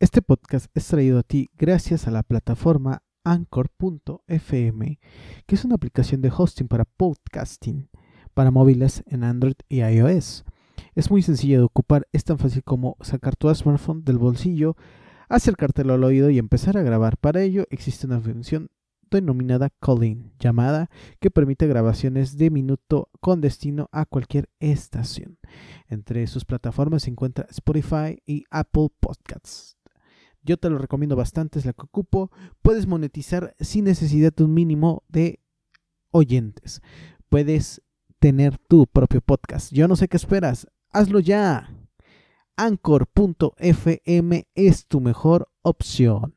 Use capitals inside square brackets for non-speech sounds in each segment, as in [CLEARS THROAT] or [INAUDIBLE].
Este podcast es traído a ti gracias a la plataforma Anchor.fm, que es una aplicación de hosting para podcasting para móviles en Android y iOS. Es muy sencillo de ocupar, es tan fácil como sacar tu smartphone del bolsillo, acercártelo al oído y empezar a grabar. Para ello existe una función denominada Calling, llamada que permite grabaciones de minuto con destino a cualquier estación. Entre sus plataformas se encuentra Spotify y Apple Podcasts. Yo te lo recomiendo bastante, es la que ocupo. Puedes monetizar sin necesidad de un mínimo de oyentes. Puedes tener tu propio podcast. Yo no sé qué esperas. Hazlo ya. Anchor.fm es tu mejor opción.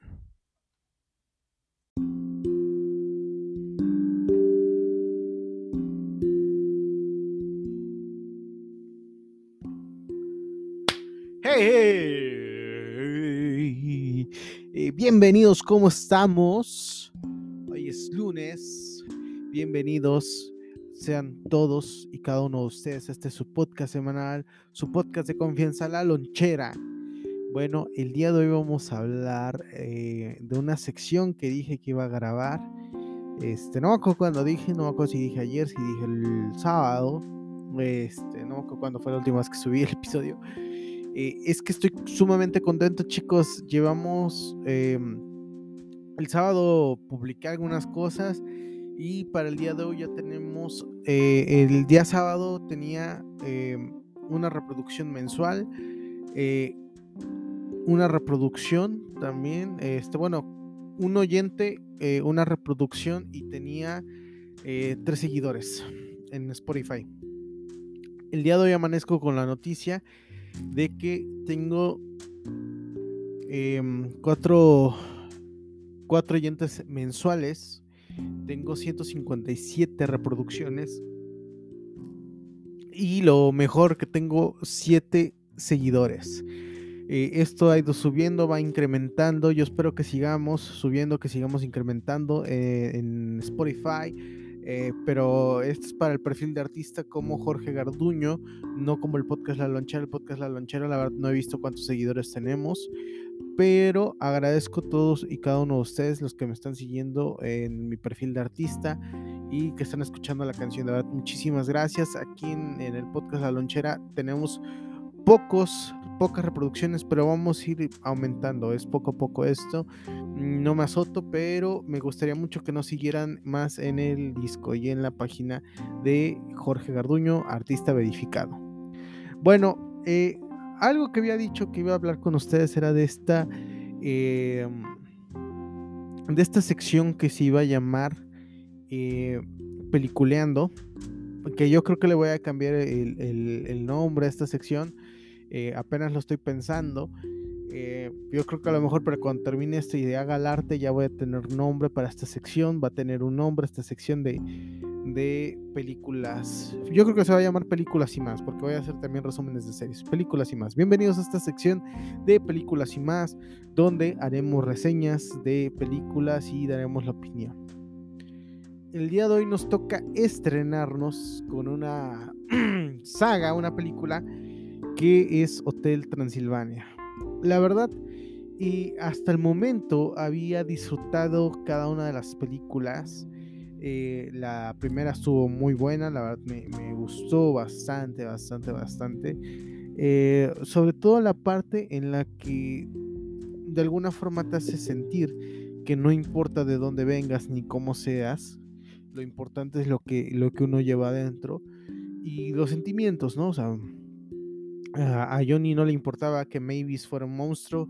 Hey, hey. Eh, bienvenidos, ¿cómo estamos? Hoy es lunes. Bienvenidos sean todos y cada uno de ustedes. Este es su podcast semanal, su podcast de confianza, La Lonchera. Bueno, el día de hoy vamos a hablar eh, de una sección que dije que iba a grabar. Este, no me acuerdo cuando dije, no me acuerdo si dije ayer, si dije el sábado. Este, no me acuerdo cuándo fue la última vez que subí el episodio. Eh, es que estoy sumamente contento, chicos. Llevamos em, el sábado publiqué algunas cosas y para el día de hoy ya tenemos. Eh, el día sábado tenía em, una reproducción mensual. Eh, una reproducción también. Este, bueno, un oyente, una reproducción y tenía tres seguidores en Spotify. El día de hoy amanezco con la noticia de que tengo em, cuatro, cuatro oyentes mensuales, tengo 157 reproducciones y lo mejor que tengo 7 seguidores. Eh, esto ha ido subiendo, va incrementando. Yo espero que sigamos subiendo, que sigamos incrementando eh, en Spotify eh, pero esto es para el perfil de artista como Jorge Garduño, no como el podcast La Lonchera. El podcast La Lonchera, la verdad, no he visto cuántos seguidores tenemos, pero agradezco a todos y cada uno de ustedes los que me están siguiendo en mi perfil de artista y que están escuchando la canción. De verdad, muchísimas gracias. Aquí en, en el podcast La Lonchera tenemos pocos pocas reproducciones, pero vamos a ir aumentando. Es poco a poco esto. No me azoto, pero me gustaría mucho que nos siguieran más en el disco y en la página de Jorge Garduño, artista verificado. Bueno, eh, algo que había dicho que iba a hablar con ustedes era de esta. Eh, de esta sección que se iba a llamar eh, Peliculeando. Que yo creo que le voy a cambiar el nombre a esta sección eh, apenas lo estoy pensando. Eh, yo creo que a lo mejor para cuando termine esta idea galarte ya voy a tener nombre para esta sección, va a tener un nombre esta sección de, de películas. Yo creo que se va a llamar películas y más, porque voy a hacer también resúmenes de series, películas y más. Bienvenidos a esta sección de películas y más, donde haremos reseñas de películas y daremos la opinión. El día de hoy nos toca estrenarnos con una [CLEARS THROAT] saga, una película que es Hotel Transilvania. La verdad, y hasta el momento había disfrutado cada una de las películas. Eh, la primera estuvo muy buena, la verdad me, gustó bastante, bastante, bastante. Eh, sobre todo la parte en la que de alguna forma te hace sentir que no importa de dónde vengas ni cómo seas, lo importante es lo que, lo que uno lleva adentro y los sentimientos, ¿no? O sea, a Johnny no le importaba que Mavis fuera un monstruo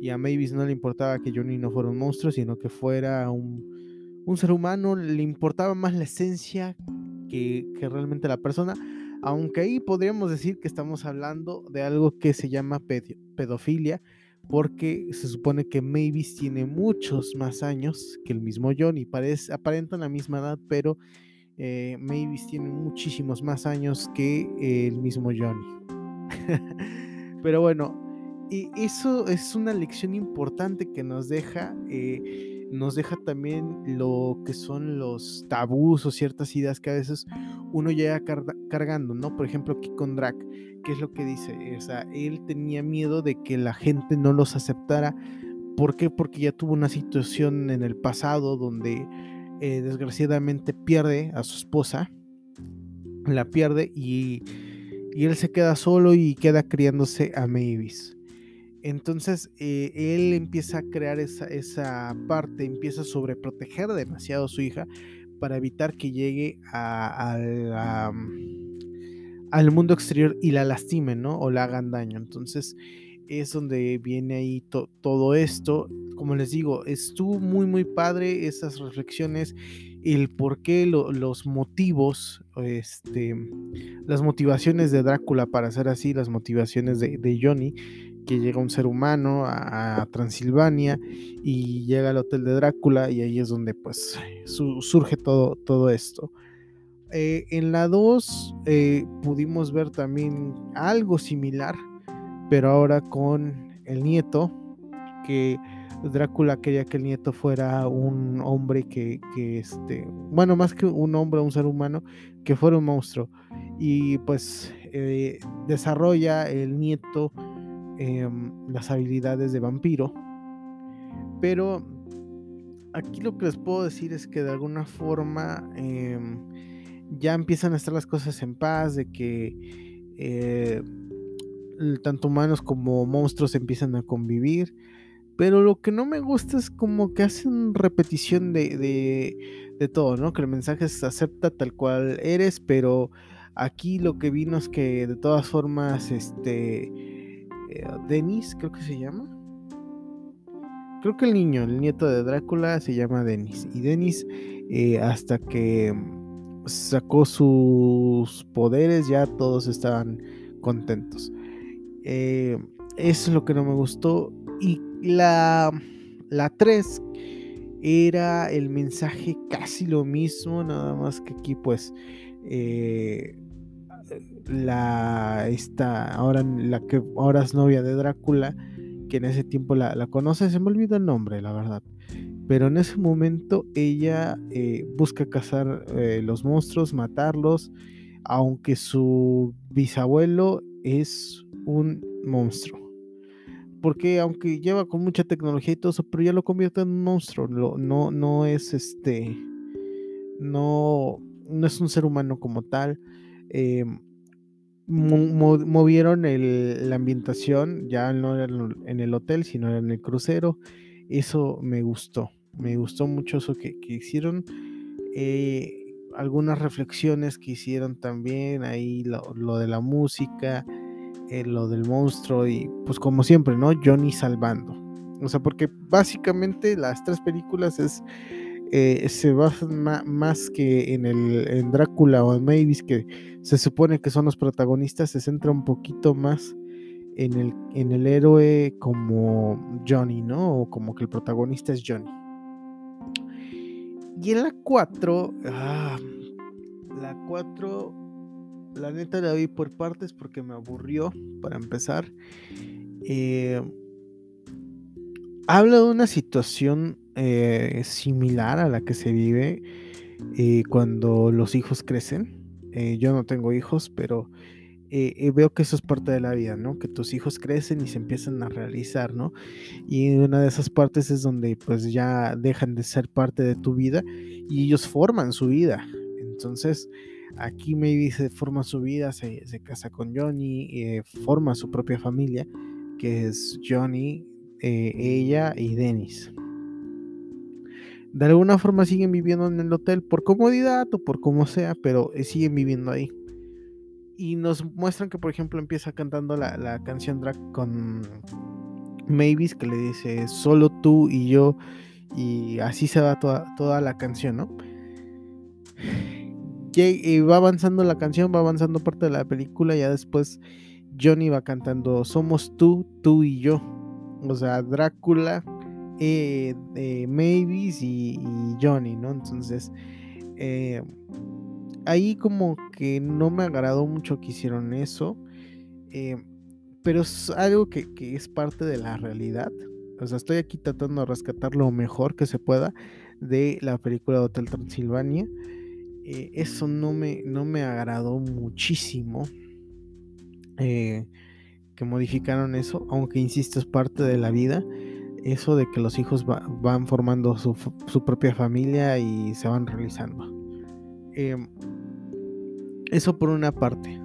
y a Mavis no le importaba que Johnny no fuera un monstruo, sino que fuera un, ser humano, le importaba más la esencia que, que, realmente la persona, aunque ahí podríamos decir que estamos hablando de algo que se llama pedofilia, porque se supone que Mavis tiene muchos más años que el mismo Johnny, parece, aparentan la misma edad, pero eh, Mavis tiene muchísimos más años que el mismo Johnny. [LAUGHS] Pero bueno, y eso es una lección importante que nos deja eh, nos deja también lo que son los tabús o ciertas ideas que a veces uno llega cargando, ¿no? Por ejemplo, aquí con Drac, ¿qué es lo que dice? O sea, él tenía miedo de que la gente no los aceptara. ¿Por qué? Porque ya tuvo una situación en el pasado donde eh, desgraciadamente pierde a su esposa, la pierde y, y él se queda solo y queda criándose a Mavis. Entonces eh, él empieza a crear esa, esa, parte, empieza a sobreproteger demasiado a su hija para evitar que llegue mm, al mundo exterior y la lastimen, ¿no? O la hagan daño. Entonces es donde viene ahí todo esto. Como les digo, estuvo muy, muy padre esas reflexiones, el por qué los motivos, este, las motivaciones de Drácula para ser así, las motivaciones de, Johnny que llega un ser humano a, Transilvania y llega al hotel de Drácula y ahí es donde pues surge todo, todo esto. Eh, en la 2 eh, pudimos ver también algo similar, pero ahora con el nieto, que Drácula quería que el nieto fuera un hombre que, este, bueno, más que un hombre, un ser humano, que fuera un monstruo. Y pues eh, desarrolla el nieto Em, las habilidades de vampiro. Pero aquí lo que les puedo decir es que de alguna forma em, ya empiezan a estar las cosas en paz, de que eh, tanto humanos como monstruos empiezan a convivir. Pero lo que no me gusta es como que hacen repetición de, de, todo, ¿no? Que el mensaje se acepta tal cual eres, pero aquí lo que vino es que de todas formas, este eh, Denis, creo que se llama. Creo que el niño, el nieto de Drácula, se llama Denis. Y Denis, eh, hasta que sacó sus poderes, ya todos estaban contentos. Eh, eso es lo que no me gustó. Y la, la 3 era el mensaje casi lo mismo, nada más que aquí pues la esta ahora la que ahora es novia de Drácula que en ese tiempo la, conoce se me olvida el nombre la verdad pero en ese momento ella eh, busca cazar eh, los monstruos matarlos aunque su bisabuelo es un monstruo porque aunque lleva con mucha tecnología y todo eso pero ya lo convierte en un monstruo no no es este no no es un ser humano como tal Em, movieron la ambientación, ya no era en el hotel, sino en el crucero. Eso me gustó, me gustó mucho eso que, hicieron. Eh, algunas reflexiones que hicieron también, ahí lo, de la música, eh, lo del monstruo y pues como siempre, ¿no? Johnny salvando. O sea, porque básicamente las tres películas es eh, se basan más que en el en Drácula o en Mavis, que se supone que son los protagonistas, se centra un poquito más en el, en el héroe como Johnny, ¿no? O como que el protagonista es Johnny. Y en la 4, ah, la 4, la neta la vi por partes porque me aburrió, para empezar. Eh, habla de una situación eh, similar a la que se vive eh, cuando los hijos crecen. Yo no tengo hijos, pero veo que eso es parte de la vida, ¿no? Que tus hijos crecen y se empiezan a realizar, ¿no? Y una de esas partes es donde pues ya dejan de ser parte de tu vida y ellos forman su vida. Entonces, aquí maybe se forma su vida, se, se casa con Johnny, forma su propia familia, que es Johnny, ella y Dennis de alguna forma siguen viviendo en el hotel por comodidad o por como sea, pero eh, siguen viviendo ahí. Y nos muestran que, por ejemplo, empieza cantando la, canción drag con Mavis, que le dice solo tú y yo, y así se va toda, toda la canción, ¿no? Y va avanzando la canción, va avanzando parte de la película, ya después Johnny va cantando Somos tú, tú y yo. O sea, Drácula eh, de Mavis y, Johnny, ¿no? Entonces, eh, ahí como que no me agradó mucho que hicieron eso, eh, pero es algo que, es parte de la realidad. O sea, estoy aquí tratando de rescatar lo mejor que se pueda de la película Hotel Transilvania. Eh, eso no me, no me agradó muchísimo. Eh, que modificaron eso, aunque insisto, es parte de la vida. Eso de que los hijos van formando su, propia familia y se van realizando. Em, eso por una parte.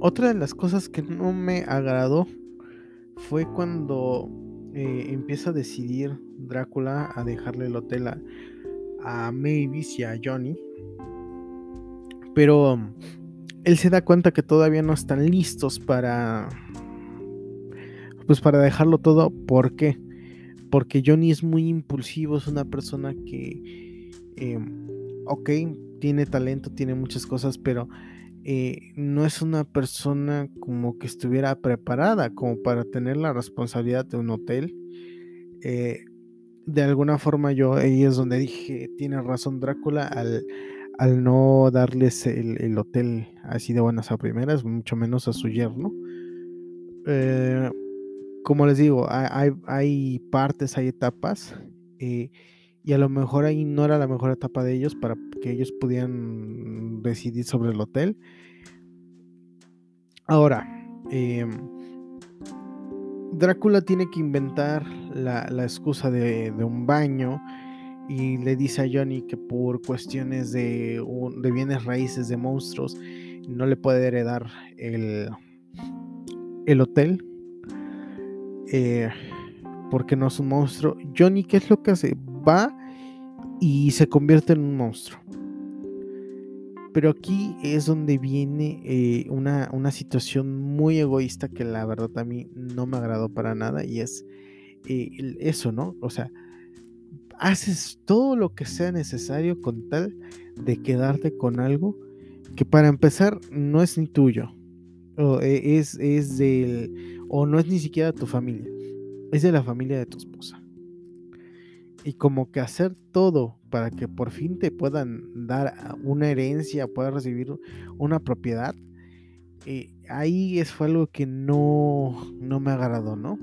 Otra de las cosas que no me agradó fue cuando eh, empieza a decidir Drácula a dejarle el hotel a, a Mavis y a Johnny. Pero um, él se da cuenta que todavía no están listos para. Pues para dejarlo todo. ¿Por qué? Porque Johnny es muy impulsivo, es una persona que. Em, ok, tiene talento, tiene muchas cosas, pero eh, no es una persona como que estuviera preparada como para tener la responsabilidad de un hotel. Eh, de alguna forma yo ahí es donde dije, tiene razón Drácula al, al no darles el, hotel así de buenas a primeras, mucho menos a su yerno. Eh, como les digo, hay, hay, partes, hay etapas, y a lo mejor ahí no era la mejor etapa de ellos para que ellos pudieran decidir sobre el hotel. Ahora, em, Drácula tiene que inventar la, excusa de, un baño y le dice a Johnny que por cuestiones de, de bienes raíces de monstruos no le puede heredar el, el hotel eh, porque no es un monstruo. Johnny, ¿qué es lo que hace? Va y se convierte en un monstruo. Pero aquí es donde viene eh, una, situación muy egoísta que la verdad a mí no me agradó para nada y es eh, eso, ¿no? O sea, haces todo lo que sea necesario con tal de quedarte con algo que para empezar no es ni tuyo, o e, es, es del, o no es ni siquiera tu familia, es de la familia de tu esposa y como que hacer todo para que por fin te puedan dar una herencia, puedas recibir una propiedad, eh, ahí es fue algo que no, no me agradó, ¿no?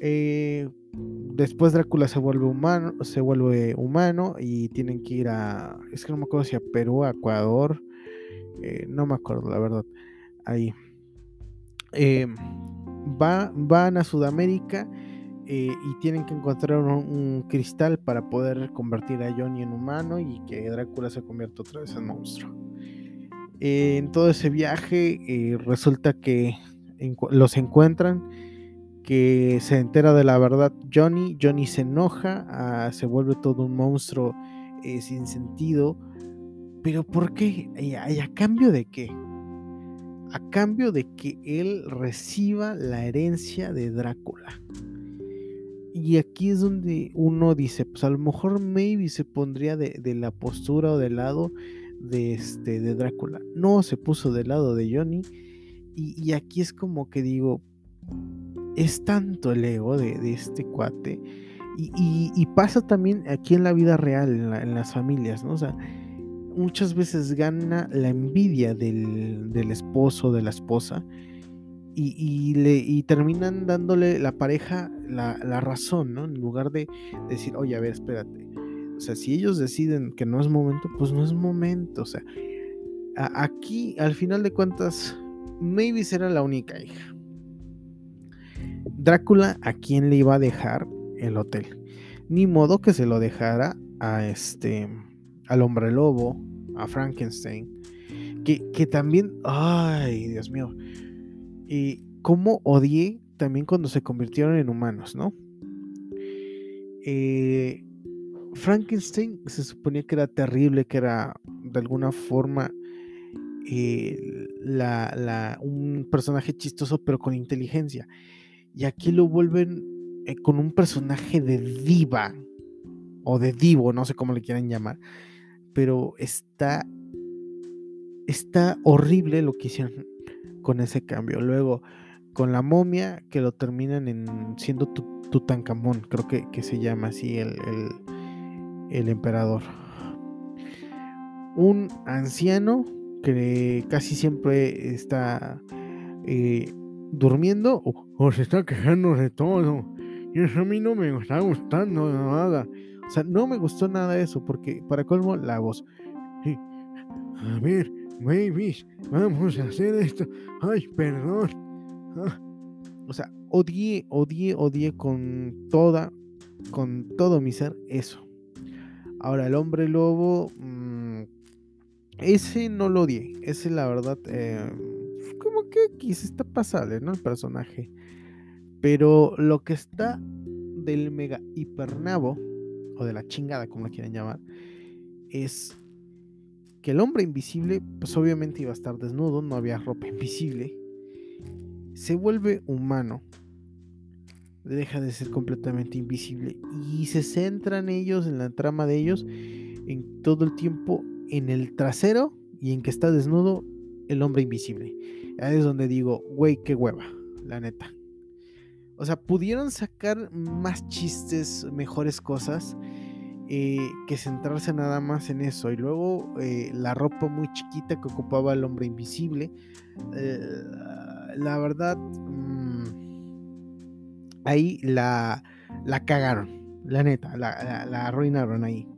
Eh, después Drácula se vuelve humano, se vuelve humano y tienen que ir a, es que no me acuerdo si a Perú, a Ecuador, eh, no me acuerdo la verdad, ahí. Va, van a Sudamérica eh, y tienen que encontrar un, cristal para poder convertir a Johnny en humano y que Drácula se convierta otra vez en monstruo. Eh, en todo ese viaje eh, resulta que los encuentran, que se entera de la verdad Johnny, Johnny se enoja, ah, se vuelve todo un monstruo sin sentido, pero ¿por qué? ¿Y a cambio de qué? A cambio de que él reciba la herencia de Drácula. Y aquí es donde uno dice, pues a lo mejor maybe se pondría de, la postura o del lado de, este, de Drácula. No, se puso del lado de Johnny. Y, aquí es como que digo, es tanto el ego de, este cuate. Y, pasa también aquí en la vida real, en, las familias, ¿no? O sea, muchas veces gana la envidia del, del esposo, de la esposa y, terminan dándole la pareja la, razón, ¿no? En lugar de decir, oye, a ver, espérate. O sea, si ellos deciden que no es momento, pues no es momento. O sea, aquí, al final de cuentas, maybe será la única hija. Drácula, ¿a quién le iba a dejar el hotel? Ni modo que se lo dejara a este, al hombre lobo, a Frankenstein. Que, que también, ay, Dios mío, y cómo odié también cuando se convirtieron en humanos, ¿no? Eh, Frankenstein se suponía que era terrible, que era de alguna forma eh, un personaje chistoso pero con inteligencia. Y aquí lo vuelven eh, con un personaje de diva o de divo, no sé cómo le quieran llamar, pero está está horrible lo que hicieron con ese cambio. Luego, con la momia, que lo terminan en siendo Tutankamón, creo que, que se llama así el, el, emperador. Un anciano que casi siempre está eh, durmiendo o, se está quejando de todo. Y eso a mí no me está gustando nada. O sea, no me gustó nada eso, porque para colmo la voz. A ver, babies, vamos a hacer esto. Ay, perdón. Ah. O sea, odié, odié, odié con toda, con todo mi ser eso. Ahora, el hombre lobo, mm, ese no lo odié. Ese, la verdad, eh, como que quise está pasable, ¿no? El personaje. Pero lo que está del mega hipernabo, o de la chingada, como lo quieran llamar, es que el hombre invisible, pues obviamente iba a estar desnudo, no había ropa invisible. Se vuelve humano, deja de ser completamente invisible y se centran ellos en la trama de ellos en todo el tiempo en el trasero y en que está desnudo el hombre invisible. Ahí es donde digo, güey, qué hueva, la neta. O sea, pudieron sacar más chistes, mejores cosas, eh, que centrarse nada más en eso. Y luego eh, la ropa muy chiquita que ocupaba el hombre invisible. Eh, la verdad, mm, ahí la, la cagaron, la neta, la, la arruinaron ahí.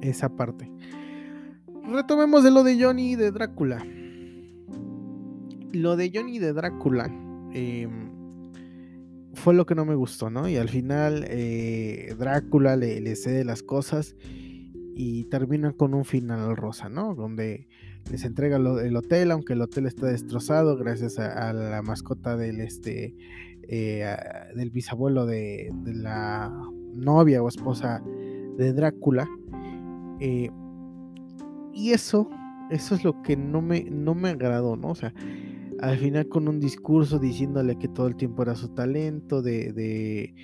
Esa parte. Retomemos de lo de Johnny de Drácula. Lo de Johnny de Drácula. Eh, fue lo que no me gustó, ¿no? Y al final eh, Drácula le, cede las cosas y termina con un final rosa, ¿no? Donde les entrega el hotel, aunque el hotel está destrozado gracias a, la mascota del este eh, del bisabuelo de, la novia o esposa de Drácula. Eh, y eso, eso es lo que no me, no me agradó, ¿no? O sea, al final con un discurso diciéndole que todo el tiempo era su talento de, de,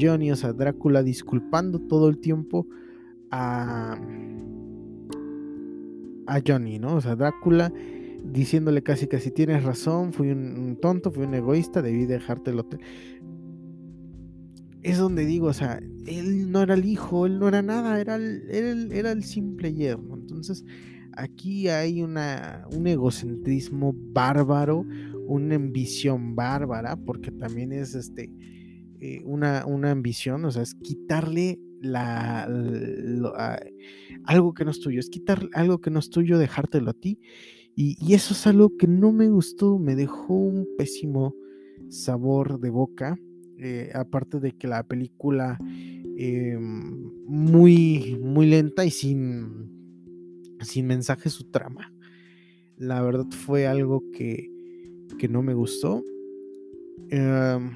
Johnny, o sea, Drácula disculpando todo el tiempo a, a Johnny, ¿no? O sea, Drácula diciéndole casi que si tienes razón, fui un, tonto, fui un egoísta, debí dejarte el hotel. Es donde digo, o sea, él no era el hijo, él no era nada, era el, era el simple yerno. Entonces, aquí hay una, un egocentrismo bárbaro, una ambición bárbara, porque también es este, eh, una, una, ambición, o sea, es quitarle la, algo que no es tuyo, es quitar algo que no es tuyo, dejártelo a ti. Y, eso es algo que no me gustó, me dejó un pésimo sabor de boca. Eh, aparte de que la película eh, muy, muy lenta y sin sin mensaje su trama. La verdad fue algo que, que no me gustó. Em,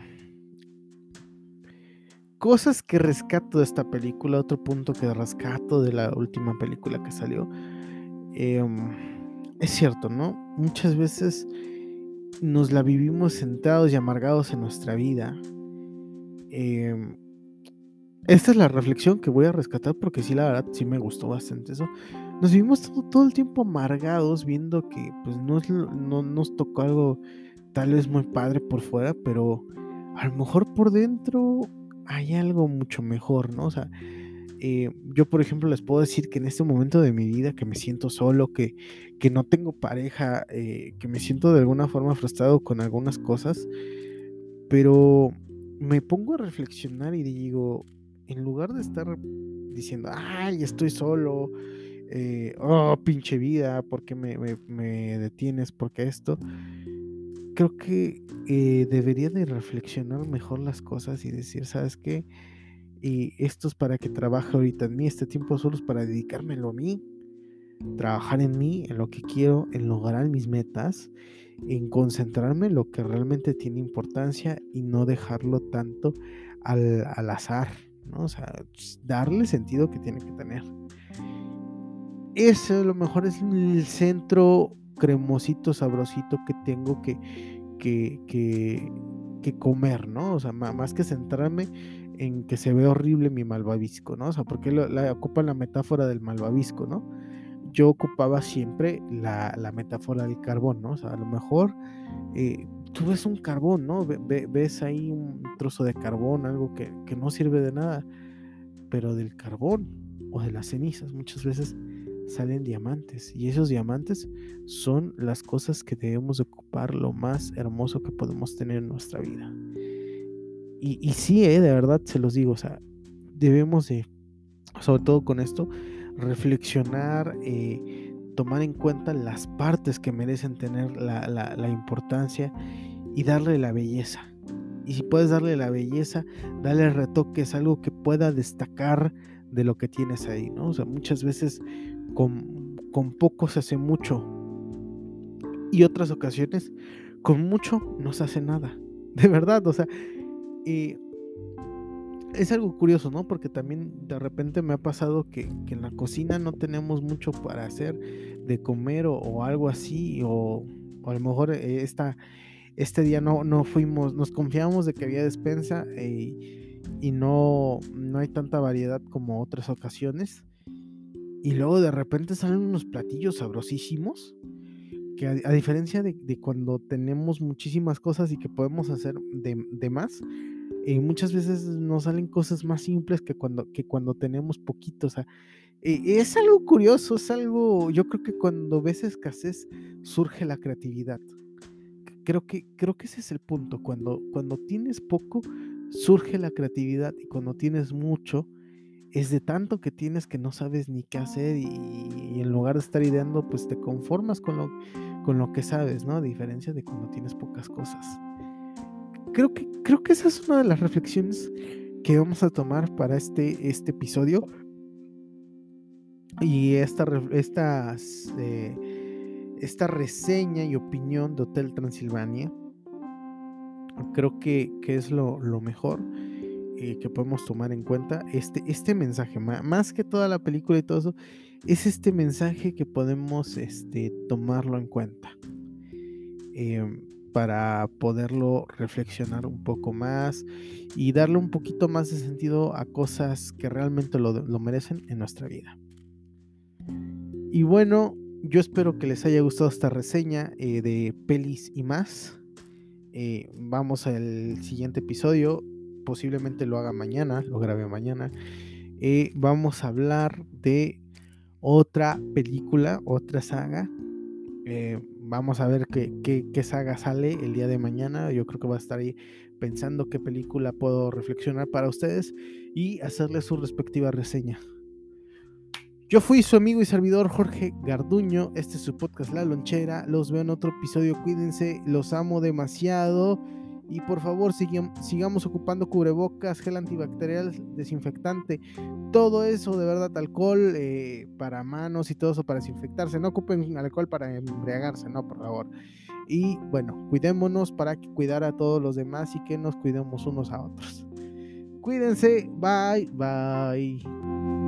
cosas que rescato de esta película, otro punto que rescato de la última película que salió. Em, es cierto, ¿no? Muchas veces nos la vivimos sentados y amargados en nuestra vida. Em, esta es la reflexión que voy a rescatar porque sí, la verdad, sí me gustó bastante eso nos vivimos todo, el tiempo amargados viendo que pues no, no nos tocó algo tal vez muy padre por fuera, pero a lo mejor por dentro hay algo mucho mejor, ¿no? O sea, eh, yo por ejemplo les puedo decir que en este momento de mi vida que me siento solo, que, que no tengo pareja, eh, que me siento de alguna forma frustrado con algunas cosas, pero me pongo a reflexionar y digo, en lugar de estar diciendo, ay, estoy solo, eh, oh, pinche vida, ¿por qué me, detienes? ¿Por qué esto? Creo que eh, debería de reflexionar mejor las cosas y decir, ¿sabes qué? Y esto es para que trabaje ahorita en mí, este tiempo solo es para dedicármelo a mí, trabajar en mí, en lo que quiero, en lograr mis metas, en concentrarme en lo que realmente tiene importancia y no dejarlo tanto al, al azar, ¿no? O sea, darle sentido que tiene que tener ese a lo mejor es el centro cremosito, sabrosito que tengo que, que, que, comer, ¿no? O sea, más que centrarme en que se ve horrible mi malvavisco, ¿no? O sea, porque la, ocupa la metáfora del malvavisco, ¿no? Yo ocupaba siempre la, metáfora del carbón, ¿no? O sea, a lo mejor eh, tú ves un carbón, ¿no? ves ahí un trozo de carbón, algo que, que no sirve de nada, pero del carbón o de las cenizas muchas veces salen diamantes. Y esos diamantes son las cosas que debemos ocupar lo más hermoso que podemos tener en nuestra vida. Y, y sí, eh, de verdad se los digo, o sea, debemos de, sobre todo con esto, reflexionar, eh, tomar en cuenta las partes que merecen tener la, la importancia y darle la belleza. Y si puedes darle la belleza, darle el retoque, es algo que pueda destacar de lo que tienes ahí, ¿no? O sea, muchas veces con, poco se hace mucho. Y otras ocasiones, con mucho no se hace nada. [LAUGHS] De verdad, o sea, y es algo curioso, ¿no? Porque también de repente me ha pasado que, en la cocina no tenemos mucho para hacer de comer o, algo así, o, a lo mejor eh, esta, este día no, no fuimos, nos confiamos de que había despensa eh, y no, no hay tanta variedad como otras ocasiones. Y luego de repente salen unos platillos sabrosísimos. Que a, diferencia de, cuando tenemos muchísimas cosas y que podemos hacer de, más, eh, muchas veces nos salen cosas más simples que cuando, que cuando tenemos poquito. O eh, es algo curioso, es algo. Yo creo que cuando ves escasez surge la creatividad. Creo que, creo que ese es el punto. Cuando, cuando tienes poco, surge la creatividad. Y cuando tienes mucho, es de tanto que tienes que no sabes ni qué hacer y, en lugar de estar ideando, pues te conformas con lo, con lo que sabes, ¿no? A diferencia de cuando tienes pocas cosas. Creo que, creo que esa es una de las reflexiones que vamos a tomar para este, este episodio. Y esta, esta, eh, esta reseña y opinión de Hotel Transilvania, creo que, que es lo, lo mejor. Eh, que podemos tomar en cuenta. Este, este mensaje, más que toda la película y todo eso, es este mensaje que podemos este, tomarlo en cuenta. Em, para poderlo reflexionar un poco más y darle un poquito más de sentido a cosas que realmente lo, merecen en nuestra vida. Y bueno, yo espero que les haya gustado esta reseña eh, de pelis y más. Eh, vamos al siguiente episodio posiblemente lo haga mañana, lo grabe mañana. Eh, vamos a hablar de otra película, otra saga. Eh, vamos a ver qué, qué, saga sale el día de mañana. Yo creo que va a estar ahí pensando qué película puedo reflexionar para ustedes y hacerles su respectiva reseña. Yo fui su amigo y servidor Jorge Garduño. Este es su podcast La Lonchera. Los veo en otro episodio. Cuídense, los amo demasiado. Y por favor, sigamos ocupando cubrebocas, gel antibacterial, desinfectante, todo eso de verdad, alcohol eh, para manos y todo eso para desinfectarse. No ocupen alcohol para embriagarse, no, por favor. Y bueno, cuidémonos para cuidar a todos los demás y que nos cuidemos unos a otros. Cuídense, bye, bye.